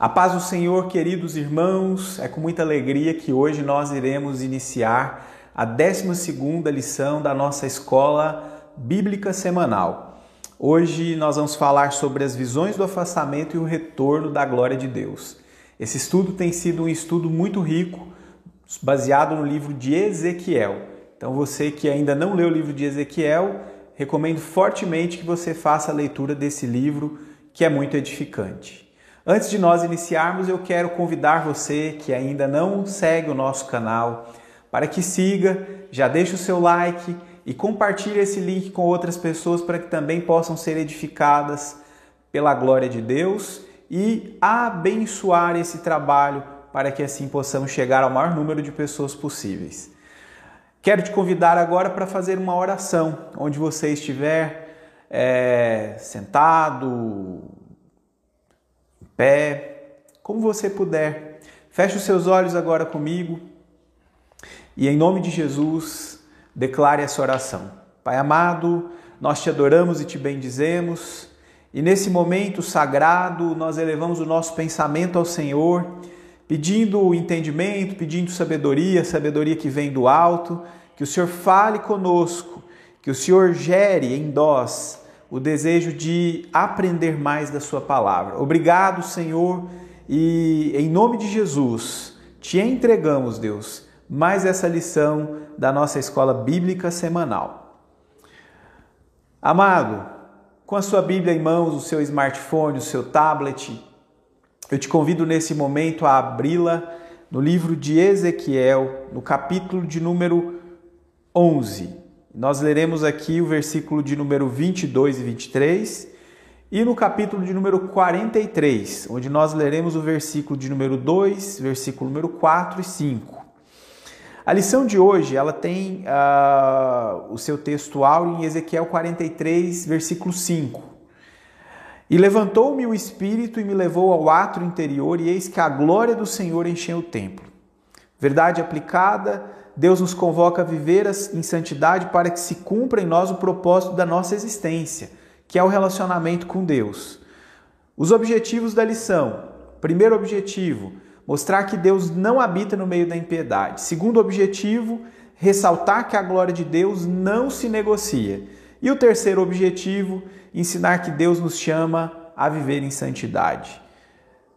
A paz do Senhor, queridos irmãos, é com muita alegria que hoje nós iremos iniciar a 12 lição da nossa escola bíblica semanal. Hoje nós vamos falar sobre as visões do afastamento e o retorno da glória de Deus. Esse estudo tem sido um estudo muito rico, baseado no livro de Ezequiel. Então você que ainda não leu o livro de Ezequiel, recomendo fortemente que você faça a leitura desse livro, que é muito edificante. Antes de nós iniciarmos, eu quero convidar você que ainda não segue o nosso canal para que siga, já deixe o seu like e compartilhe esse link com outras pessoas para que também possam ser edificadas pela glória de Deus e abençoar esse trabalho para que assim possamos chegar ao maior número de pessoas possíveis. Quero te convidar agora para fazer uma oração, onde você estiver é, sentado, pé, como você puder. Feche os seus olhos agora comigo e, em nome de Jesus, declare essa oração. Pai amado, nós te adoramos e te bendizemos, e nesse momento sagrado nós elevamos o nosso pensamento ao Senhor, pedindo entendimento, pedindo sabedoria, sabedoria que vem do alto, que o Senhor fale conosco, que o Senhor gere em nós o desejo de aprender mais da Sua palavra. Obrigado, Senhor, e em nome de Jesus, te entregamos, Deus, mais essa lição da nossa escola bíblica semanal. Amado, com a sua Bíblia em mãos, o seu smartphone, o seu tablet, eu te convido nesse momento a abri-la no livro de Ezequiel, no capítulo de número 11. Nós leremos aqui o versículo de número 22 e 23 e no capítulo de número 43, onde nós leremos o versículo de número 2, versículo número 4 e 5. A lição de hoje ela tem uh, o seu textual em Ezequiel 43, versículo 5. E levantou-me o espírito e me levou ao átrio interior, e eis que a glória do Senhor encheu o templo. Verdade aplicada Deus nos convoca a viver em santidade para que se cumpra em nós o propósito da nossa existência, que é o relacionamento com Deus. Os objetivos da lição: primeiro objetivo, mostrar que Deus não habita no meio da impiedade. Segundo objetivo, ressaltar que a glória de Deus não se negocia. E o terceiro objetivo, ensinar que Deus nos chama a viver em santidade.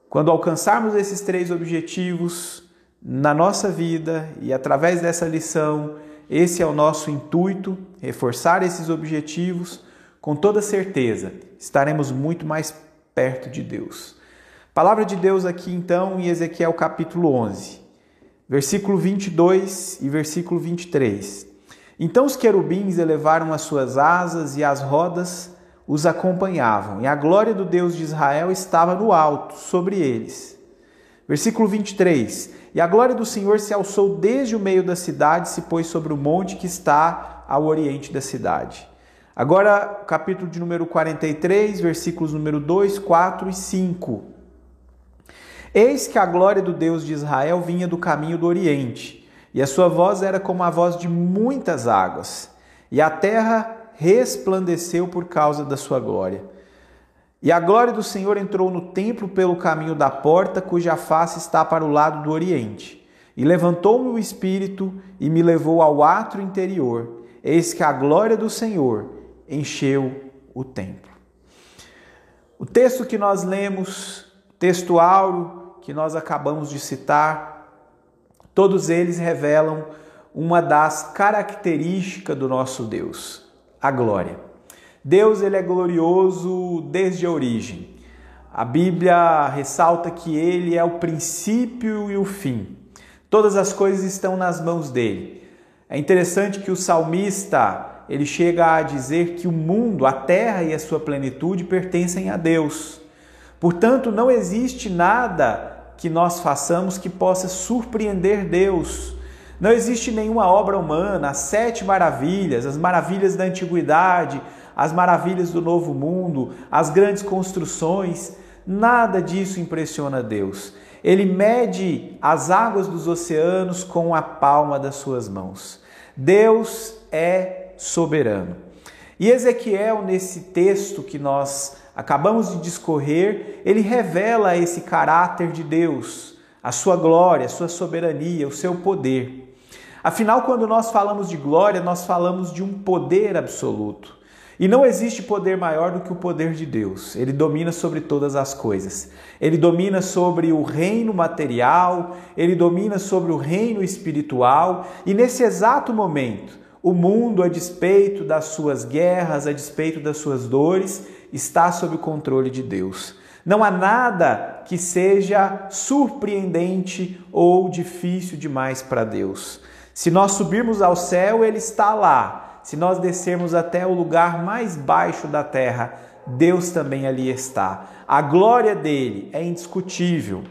Quando alcançarmos esses três objetivos, na nossa vida e através dessa lição, esse é o nosso intuito, reforçar esses objetivos, com toda certeza estaremos muito mais perto de Deus. Palavra de Deus aqui então em Ezequiel capítulo 11, versículo 22 e versículo 23. Então os querubins elevaram as suas asas e as rodas os acompanhavam, e a glória do Deus de Israel estava no alto sobre eles. Versículo 23. E a glória do Senhor se alçou desde o meio da cidade, se pôs sobre o monte que está ao oriente da cidade. Agora, capítulo de número 43, versículos número 2, 4 e 5. Eis que a glória do Deus de Israel vinha do caminho do oriente, e a sua voz era como a voz de muitas águas, e a terra resplandeceu por causa da sua glória. E a glória do Senhor entrou no templo pelo caminho da porta, cuja face está para o lado do oriente. E levantou-me o espírito e me levou ao átrio interior. Eis que a glória do Senhor encheu o templo. O texto que nós lemos, texto áureo que nós acabamos de citar, todos eles revelam uma das características do nosso Deus, a glória. Deus ele é glorioso desde a origem. A Bíblia ressalta que ele é o princípio e o fim. Todas as coisas estão nas mãos dele. É interessante que o salmista, ele chega a dizer que o mundo, a terra e a sua plenitude pertencem a Deus. Portanto, não existe nada que nós façamos que possa surpreender Deus. Não existe nenhuma obra humana, as sete maravilhas, as maravilhas da antiguidade, as maravilhas do novo mundo, as grandes construções, nada disso impressiona Deus. Ele mede as águas dos oceanos com a palma das suas mãos. Deus é soberano. E Ezequiel, nesse texto que nós acabamos de discorrer, ele revela esse caráter de Deus, a sua glória, a sua soberania, o seu poder. Afinal, quando nós falamos de glória, nós falamos de um poder absoluto. E não existe poder maior do que o poder de Deus. Ele domina sobre todas as coisas. Ele domina sobre o reino material, ele domina sobre o reino espiritual, e nesse exato momento, o mundo, a despeito das suas guerras, a despeito das suas dores, está sob o controle de Deus. Não há nada que seja surpreendente ou difícil demais para Deus. Se nós subirmos ao céu, Ele está lá. Se nós descermos até o lugar mais baixo da terra, Deus também ali está. A glória dele é indiscutível.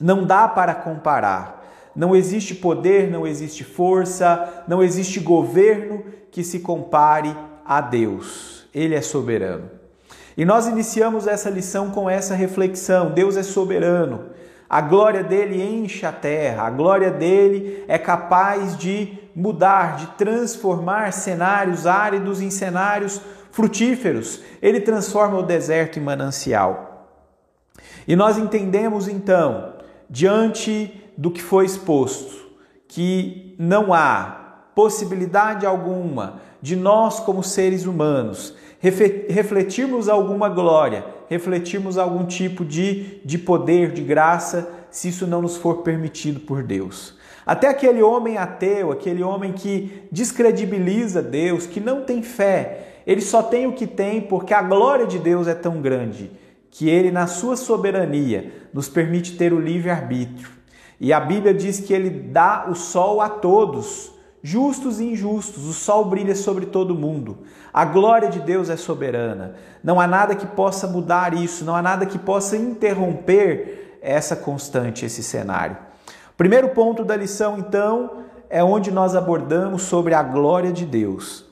Não dá para comparar. Não existe poder, não existe força, não existe governo que se compare a Deus. Ele é soberano. E nós iniciamos essa lição com essa reflexão: Deus é soberano. A glória dele enche a terra, a glória dele é capaz de mudar, de transformar cenários áridos em cenários frutíferos. Ele transforma o deserto em manancial. E nós entendemos então, diante do que foi exposto, que não há possibilidade alguma de nós, como seres humanos, refletirmos alguma glória, refletirmos algum tipo de, de poder, de graça, se isso não nos for permitido por Deus. Até aquele homem ateu, aquele homem que descredibiliza Deus, que não tem fé, ele só tem o que tem porque a glória de Deus é tão grande que ele, na sua soberania, nos permite ter o livre-arbítrio. E a Bíblia diz que ele dá o sol a todos, justos e injustos. O sol brilha sobre todo mundo. A glória de Deus é soberana. Não há nada que possa mudar isso, não há nada que possa interromper essa constante, esse cenário. Primeiro ponto da lição, então, é onde nós abordamos sobre a glória de Deus.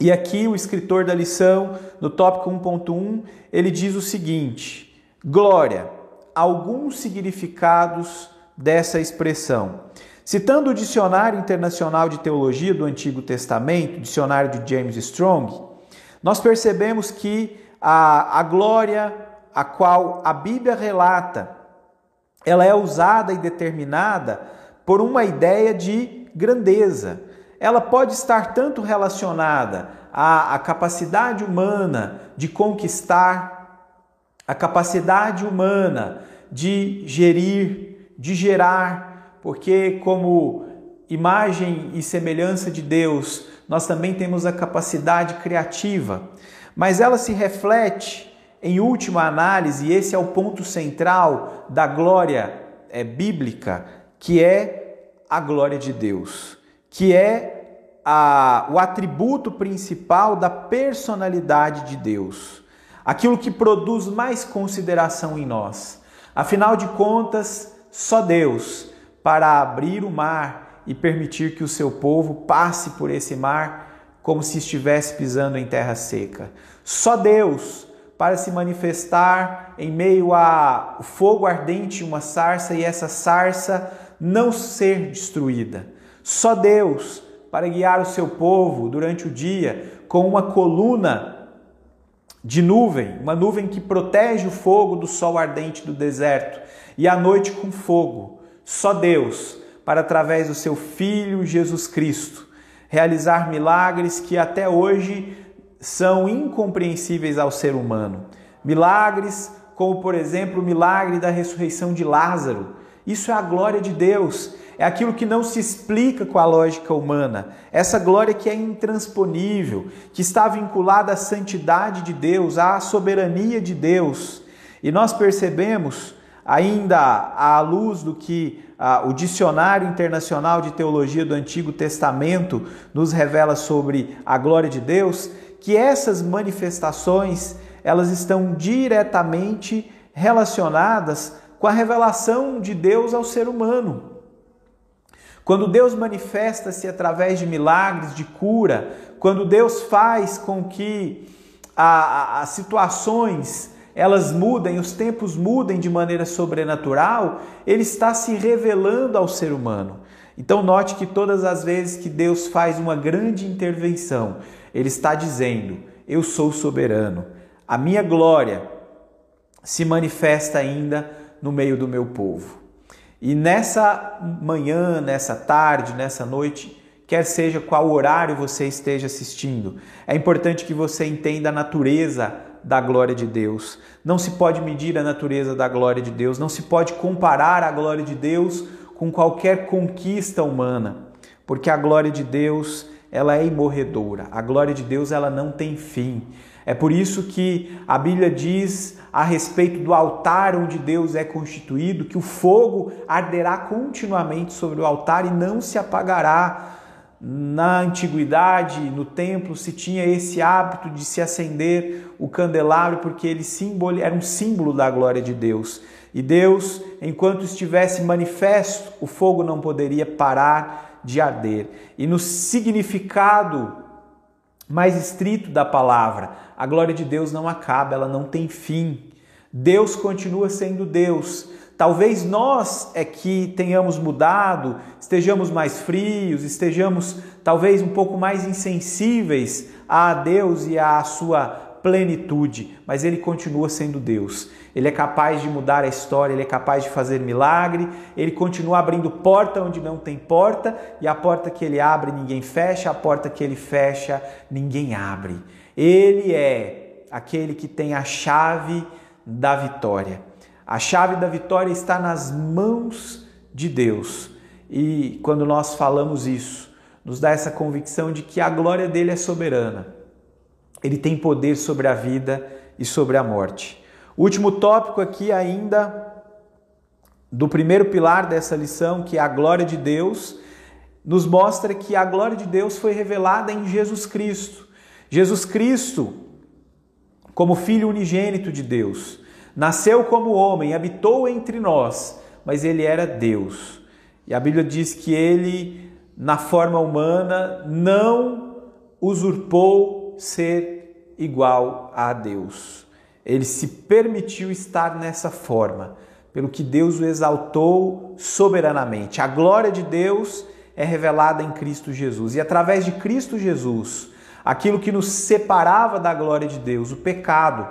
E aqui o escritor da lição, no tópico 1.1, ele diz o seguinte: glória, alguns significados dessa expressão. Citando o Dicionário Internacional de Teologia do Antigo Testamento, dicionário de James Strong, nós percebemos que a, a glória a qual a Bíblia relata, ela é usada e determinada por uma ideia de grandeza. Ela pode estar tanto relacionada à, à capacidade humana de conquistar, a capacidade humana de gerir, de gerar, porque, como imagem e semelhança de Deus, nós também temos a capacidade criativa, mas ela se reflete, em última análise, esse é o ponto central da glória é, bíblica, que é a glória de Deus, que é a, o atributo principal da personalidade de Deus, aquilo que produz mais consideração em nós. Afinal de contas, só Deus para abrir o mar e permitir que o seu povo passe por esse mar como se estivesse pisando em terra seca. Só Deus para se manifestar em meio a fogo ardente, uma sarça e essa sarça não ser destruída. Só Deus para guiar o seu povo durante o dia com uma coluna de nuvem, uma nuvem que protege o fogo do sol ardente do deserto e à noite com fogo. Só Deus, para através do seu Filho Jesus Cristo, realizar milagres que até hoje são incompreensíveis ao ser humano. Milagres como, por exemplo, o milagre da ressurreição de Lázaro. Isso é a glória de Deus, é aquilo que não se explica com a lógica humana. Essa glória que é intransponível, que está vinculada à santidade de Deus, à soberania de Deus. E nós percebemos ainda à luz do que ah, o Dicionário Internacional de Teologia do Antigo Testamento nos revela sobre a glória de Deus, que essas manifestações elas estão diretamente relacionadas com a revelação de Deus ao ser humano. Quando Deus manifesta-se através de milagres, de cura, quando Deus faz com que as situações elas mudem, os tempos mudem de maneira sobrenatural, ele está se revelando ao ser humano. Então, note que todas as vezes que Deus faz uma grande intervenção, Ele está dizendo: Eu sou soberano. A minha glória se manifesta ainda no meio do meu povo. E nessa manhã, nessa tarde, nessa noite, quer seja qual horário você esteja assistindo, é importante que você entenda a natureza da glória de Deus. Não se pode medir a natureza da glória de Deus, não se pode comparar a glória de Deus com qualquer conquista humana, porque a glória de Deus, ela é imorredoura. A glória de Deus, ela não tem fim. É por isso que a Bíblia diz a respeito do altar onde Deus é constituído que o fogo arderá continuamente sobre o altar e não se apagará. Na antiguidade, no templo, se tinha esse hábito de se acender o candelabro porque ele era um símbolo da glória de Deus. E Deus, enquanto estivesse manifesto, o fogo não poderia parar de arder. E no significado mais estrito da palavra, a glória de Deus não acaba, ela não tem fim. Deus continua sendo Deus. Talvez nós é que tenhamos mudado, estejamos mais frios, estejamos talvez um pouco mais insensíveis a Deus e à sua plenitude, mas ele continua sendo Deus. Ele é capaz de mudar a história, ele é capaz de fazer milagre, ele continua abrindo porta onde não tem porta, e a porta que ele abre ninguém fecha, a porta que ele fecha ninguém abre. Ele é aquele que tem a chave da vitória. A chave da vitória está nas mãos de Deus. E quando nós falamos isso, nos dá essa convicção de que a glória dele é soberana ele tem poder sobre a vida e sobre a morte. O último tópico aqui ainda do primeiro pilar dessa lição, que é a glória de Deus, nos mostra que a glória de Deus foi revelada em Jesus Cristo. Jesus Cristo, como filho unigênito de Deus, nasceu como homem, habitou entre nós, mas ele era Deus. E a Bíblia diz que ele, na forma humana, não usurpou ser igual a Deus. Ele se permitiu estar nessa forma, pelo que Deus o exaltou soberanamente. A glória de Deus é revelada em Cristo Jesus. E através de Cristo Jesus, aquilo que nos separava da glória de Deus, o pecado,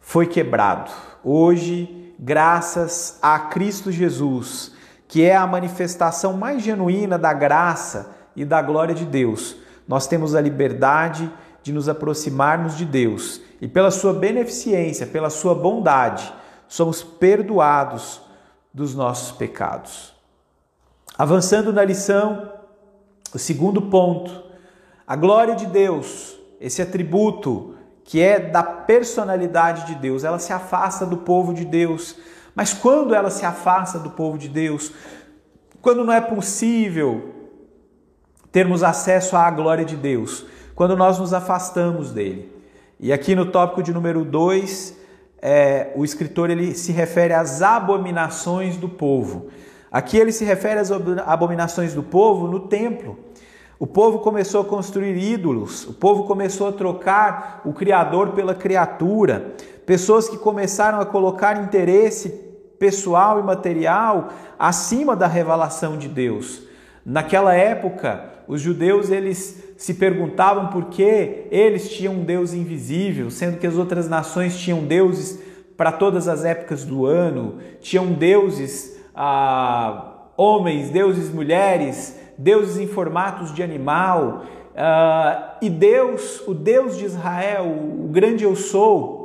foi quebrado. Hoje, graças a Cristo Jesus, que é a manifestação mais genuína da graça e da glória de Deus, nós temos a liberdade de nos aproximarmos de Deus e, pela Sua beneficência, pela Sua bondade, somos perdoados dos nossos pecados. Avançando na lição, o segundo ponto, a glória de Deus, esse atributo que é da personalidade de Deus, ela se afasta do povo de Deus. Mas quando ela se afasta do povo de Deus, quando não é possível termos acesso à glória de Deus, quando nós nos afastamos dele. E aqui no tópico de número 2, é, o escritor ele se refere às abominações do povo. Aqui ele se refere às abominações do povo no templo. O povo começou a construir ídolos, o povo começou a trocar o Criador pela criatura, pessoas que começaram a colocar interesse pessoal e material acima da revelação de Deus. Naquela época, os judeus eles se perguntavam por que eles tinham um Deus invisível, sendo que as outras nações tinham deuses para todas as épocas do ano, tinham deuses ah, homens, deuses mulheres, deuses em formatos de animal. Ah, e Deus, o Deus de Israel, o grande eu sou,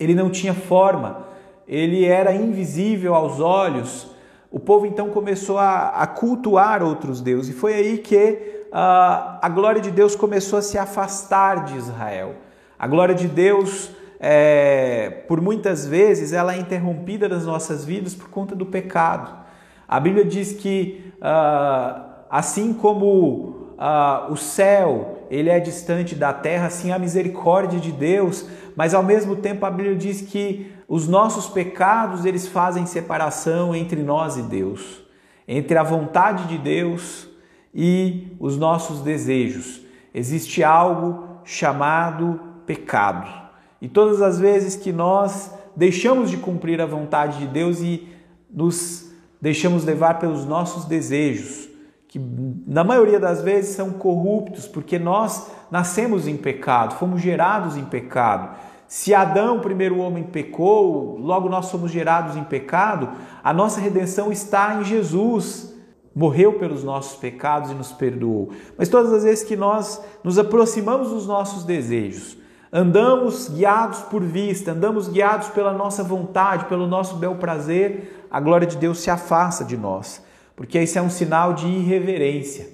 ele não tinha forma, ele era invisível aos olhos o povo então começou a, a cultuar outros deuses, e foi aí que uh, a glória de Deus começou a se afastar de Israel. A glória de Deus, é, por muitas vezes, ela é interrompida nas nossas vidas por conta do pecado. A Bíblia diz que, uh, assim como uh, o céu ele é distante da terra, assim a misericórdia de Deus, mas ao mesmo tempo a Bíblia diz que os nossos pecados, eles fazem separação entre nós e Deus, entre a vontade de Deus e os nossos desejos. Existe algo chamado pecado. E todas as vezes que nós deixamos de cumprir a vontade de Deus e nos deixamos levar pelos nossos desejos, que na maioria das vezes são corruptos, porque nós nascemos em pecado, fomos gerados em pecado. Se Adão, o primeiro homem, pecou, logo nós somos gerados em pecado, a nossa redenção está em Jesus. Morreu pelos nossos pecados e nos perdoou. Mas todas as vezes que nós nos aproximamos dos nossos desejos, andamos guiados por vista, andamos guiados pela nossa vontade, pelo nosso bel prazer, a glória de Deus se afasta de nós, porque isso é um sinal de irreverência.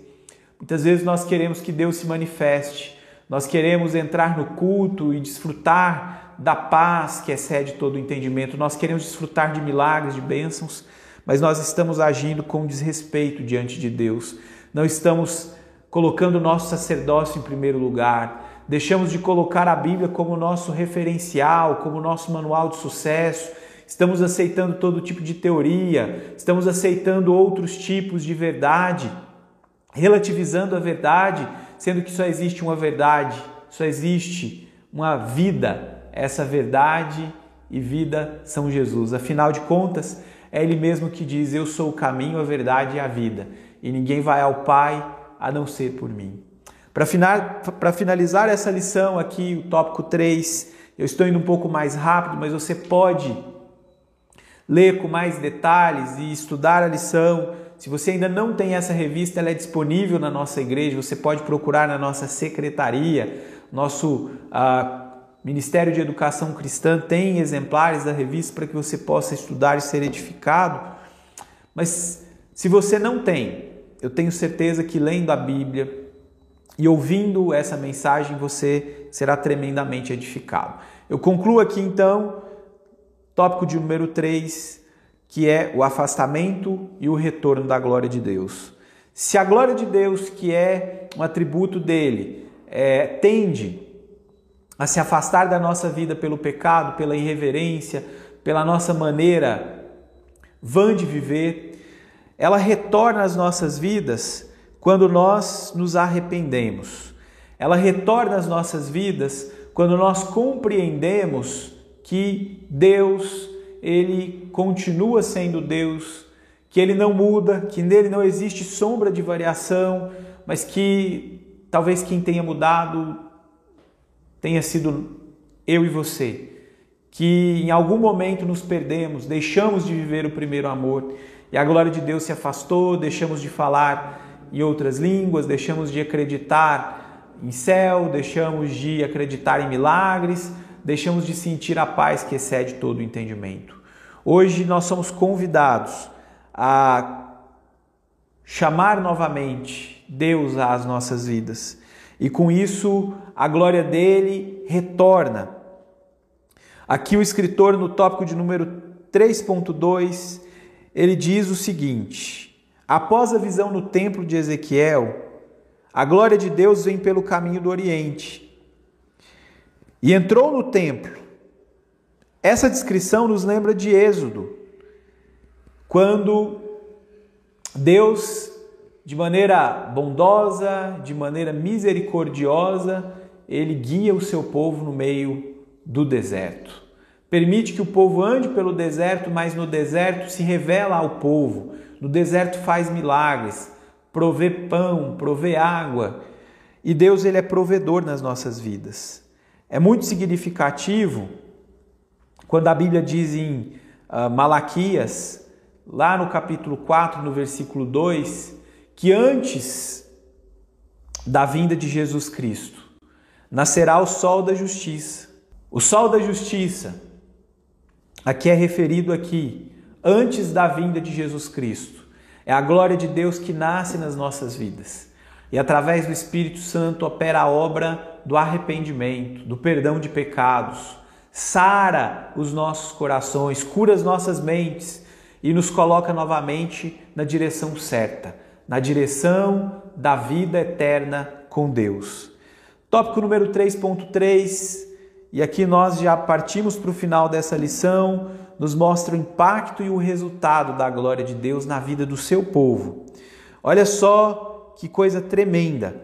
Muitas vezes nós queremos que Deus se manifeste, nós queremos entrar no culto e desfrutar da paz que excede todo o entendimento. Nós queremos desfrutar de milagres, de bênçãos, mas nós estamos agindo com desrespeito diante de Deus. Não estamos colocando o nosso sacerdócio em primeiro lugar. Deixamos de colocar a Bíblia como nosso referencial, como nosso manual de sucesso. Estamos aceitando todo tipo de teoria, estamos aceitando outros tipos de verdade, relativizando a verdade sendo que só existe uma verdade, só existe uma vida. Essa verdade e vida são Jesus. Afinal de contas, é Ele mesmo que diz: Eu sou o caminho, a verdade e a vida, e ninguém vai ao Pai a não ser por mim. Para finalizar essa lição aqui, o tópico 3, eu estou indo um pouco mais rápido, mas você pode ler com mais detalhes e estudar a lição se você ainda não tem essa revista, ela é disponível na nossa igreja. Você pode procurar na nossa secretaria, nosso uh, Ministério de Educação Cristã tem exemplares da revista para que você possa estudar e ser edificado. Mas se você não tem, eu tenho certeza que lendo a Bíblia e ouvindo essa mensagem você será tremendamente edificado. Eu concluo aqui então, tópico de número 3 que é o afastamento e o retorno da glória de Deus. Se a glória de Deus, que é um atributo dele, é, tende a se afastar da nossa vida pelo pecado, pela irreverência, pela nossa maneira vã de viver, ela retorna às nossas vidas quando nós nos arrependemos. Ela retorna às nossas vidas quando nós compreendemos que Deus ele continua sendo Deus, que ele não muda, que nele não existe sombra de variação, mas que talvez quem tenha mudado tenha sido eu e você. Que em algum momento nos perdemos, deixamos de viver o primeiro amor e a glória de Deus se afastou, deixamos de falar em outras línguas, deixamos de acreditar em céu, deixamos de acreditar em milagres, deixamos de sentir a paz que excede todo o entendimento. Hoje nós somos convidados a chamar novamente Deus às nossas vidas. E com isso a glória dele retorna. Aqui o escritor no tópico de número 3.2, ele diz o seguinte: Após a visão no templo de Ezequiel, a glória de Deus vem pelo caminho do Oriente e entrou no templo. Essa descrição nos lembra de Êxodo, quando Deus, de maneira bondosa, de maneira misericordiosa, ele guia o seu povo no meio do deserto. Permite que o povo ande pelo deserto, mas no deserto se revela ao povo. No deserto faz milagres, provê pão, provê água. E Deus ele é provedor nas nossas vidas. É muito significativo quando a Bíblia diz em uh, Malaquias, lá no capítulo 4, no versículo 2, que antes da vinda de Jesus Cristo nascerá o sol da justiça. O sol da justiça, aqui é referido aqui, antes da vinda de Jesus Cristo. É a glória de Deus que nasce nas nossas vidas. E através do Espírito Santo opera a obra do arrependimento, do perdão de pecados, sara os nossos corações, cura as nossas mentes e nos coloca novamente na direção certa, na direção da vida eterna com Deus. Tópico número 3.3, e aqui nós já partimos para o final dessa lição, nos mostra o impacto e o resultado da glória de Deus na vida do seu povo. Olha só que coisa tremenda!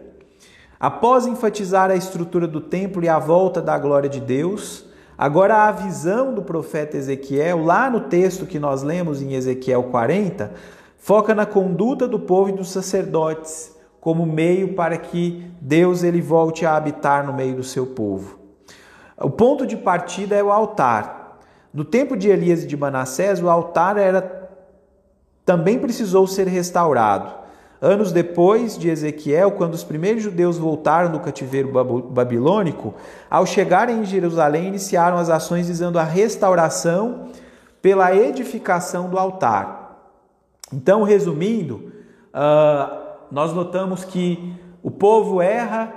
Após enfatizar a estrutura do templo e a volta da glória de Deus, agora a visão do profeta Ezequiel, lá no texto que nós lemos em Ezequiel 40, Foca na conduta do povo e dos sacerdotes como meio para que Deus ele volte a habitar no meio do seu povo. O ponto de partida é o altar. No tempo de Elias e de Manassés, o altar era também precisou ser restaurado. Anos depois de Ezequiel, quando os primeiros judeus voltaram do cativeiro babilônico, ao chegarem em Jerusalém, iniciaram as ações visando a restauração pela edificação do altar. Então, resumindo, uh, nós notamos que o povo erra,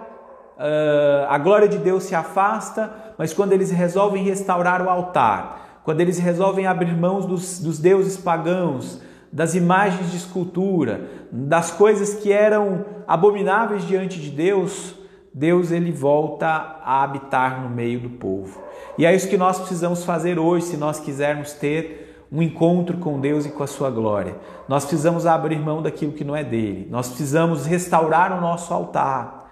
uh, a glória de Deus se afasta, mas quando eles resolvem restaurar o altar, quando eles resolvem abrir mãos dos, dos deuses pagãos, das imagens de escultura, das coisas que eram abomináveis diante de Deus, Deus ele volta a habitar no meio do povo. E é isso que nós precisamos fazer hoje se nós quisermos ter um encontro com Deus e com a sua glória. Nós precisamos abrir mão daquilo que não é dele. Nós precisamos restaurar o nosso altar.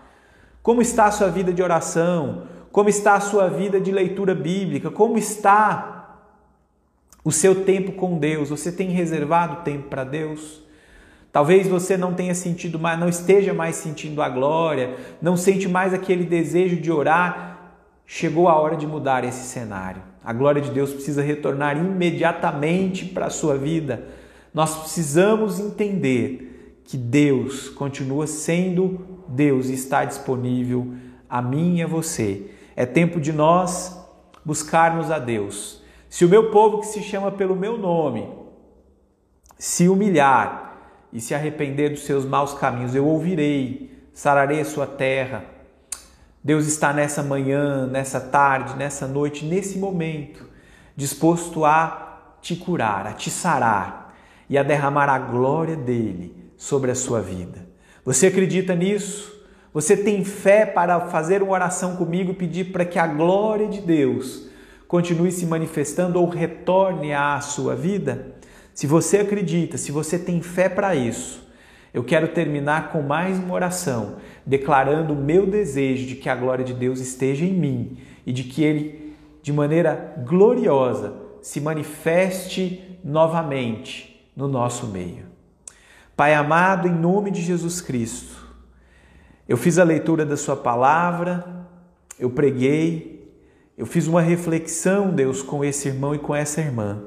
Como está a sua vida de oração? Como está a sua vida de leitura bíblica? Como está o seu tempo com Deus. Você tem reservado tempo para Deus? Talvez você não tenha sentido mais, não esteja mais sentindo a glória, não sente mais aquele desejo de orar. Chegou a hora de mudar esse cenário. A glória de Deus precisa retornar imediatamente para a sua vida. Nós precisamos entender que Deus continua sendo Deus e está disponível a mim e a você. É tempo de nós buscarmos a Deus se o meu povo que se chama pelo meu nome se humilhar e se arrepender dos seus maus caminhos, eu ouvirei, sararei a sua terra. Deus está nessa manhã, nessa tarde, nessa noite, nesse momento, disposto a te curar, a te sarar e a derramar a glória dele sobre a sua vida. Você acredita nisso? Você tem fé para fazer uma oração comigo e pedir para que a glória de Deus continue se manifestando ou retorne à sua vida? Se você acredita, se você tem fé para isso, eu quero terminar com mais uma oração, declarando o meu desejo de que a glória de Deus esteja em mim e de que Ele, de maneira gloriosa, se manifeste novamente no nosso meio. Pai amado, em nome de Jesus Cristo, eu fiz a leitura da Sua palavra, eu preguei, eu fiz uma reflexão, Deus, com esse irmão e com essa irmã.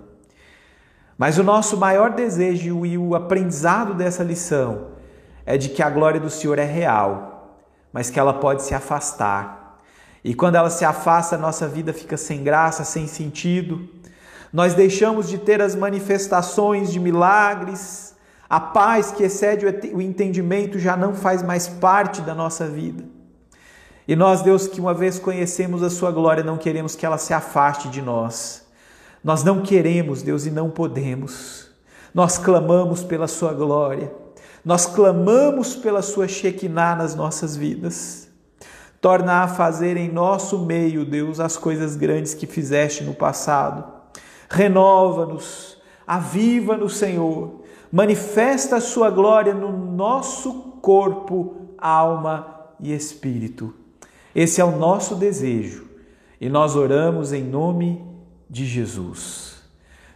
Mas o nosso maior desejo e o aprendizado dessa lição é de que a glória do Senhor é real, mas que ela pode se afastar. E quando ela se afasta, nossa vida fica sem graça, sem sentido. Nós deixamos de ter as manifestações de milagres, a paz que excede o entendimento já não faz mais parte da nossa vida. E nós, Deus, que uma vez conhecemos a Sua glória, não queremos que ela se afaste de nós. Nós não queremos, Deus, e não podemos. Nós clamamos pela Sua glória. Nós clamamos pela Sua Shekinah nas nossas vidas. Torna a fazer em nosso meio, Deus, as coisas grandes que fizeste no passado. Renova-nos, aviva-nos, Senhor. Manifesta a Sua glória no nosso corpo, alma e espírito. Esse é o nosso desejo e nós oramos em nome de Jesus.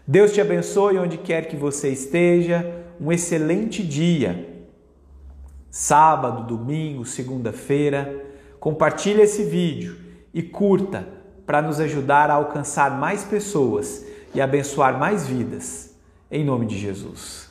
Deus te abençoe onde quer que você esteja. Um excelente dia. Sábado, domingo, segunda-feira. Compartilhe esse vídeo e curta para nos ajudar a alcançar mais pessoas e abençoar mais vidas. Em nome de Jesus.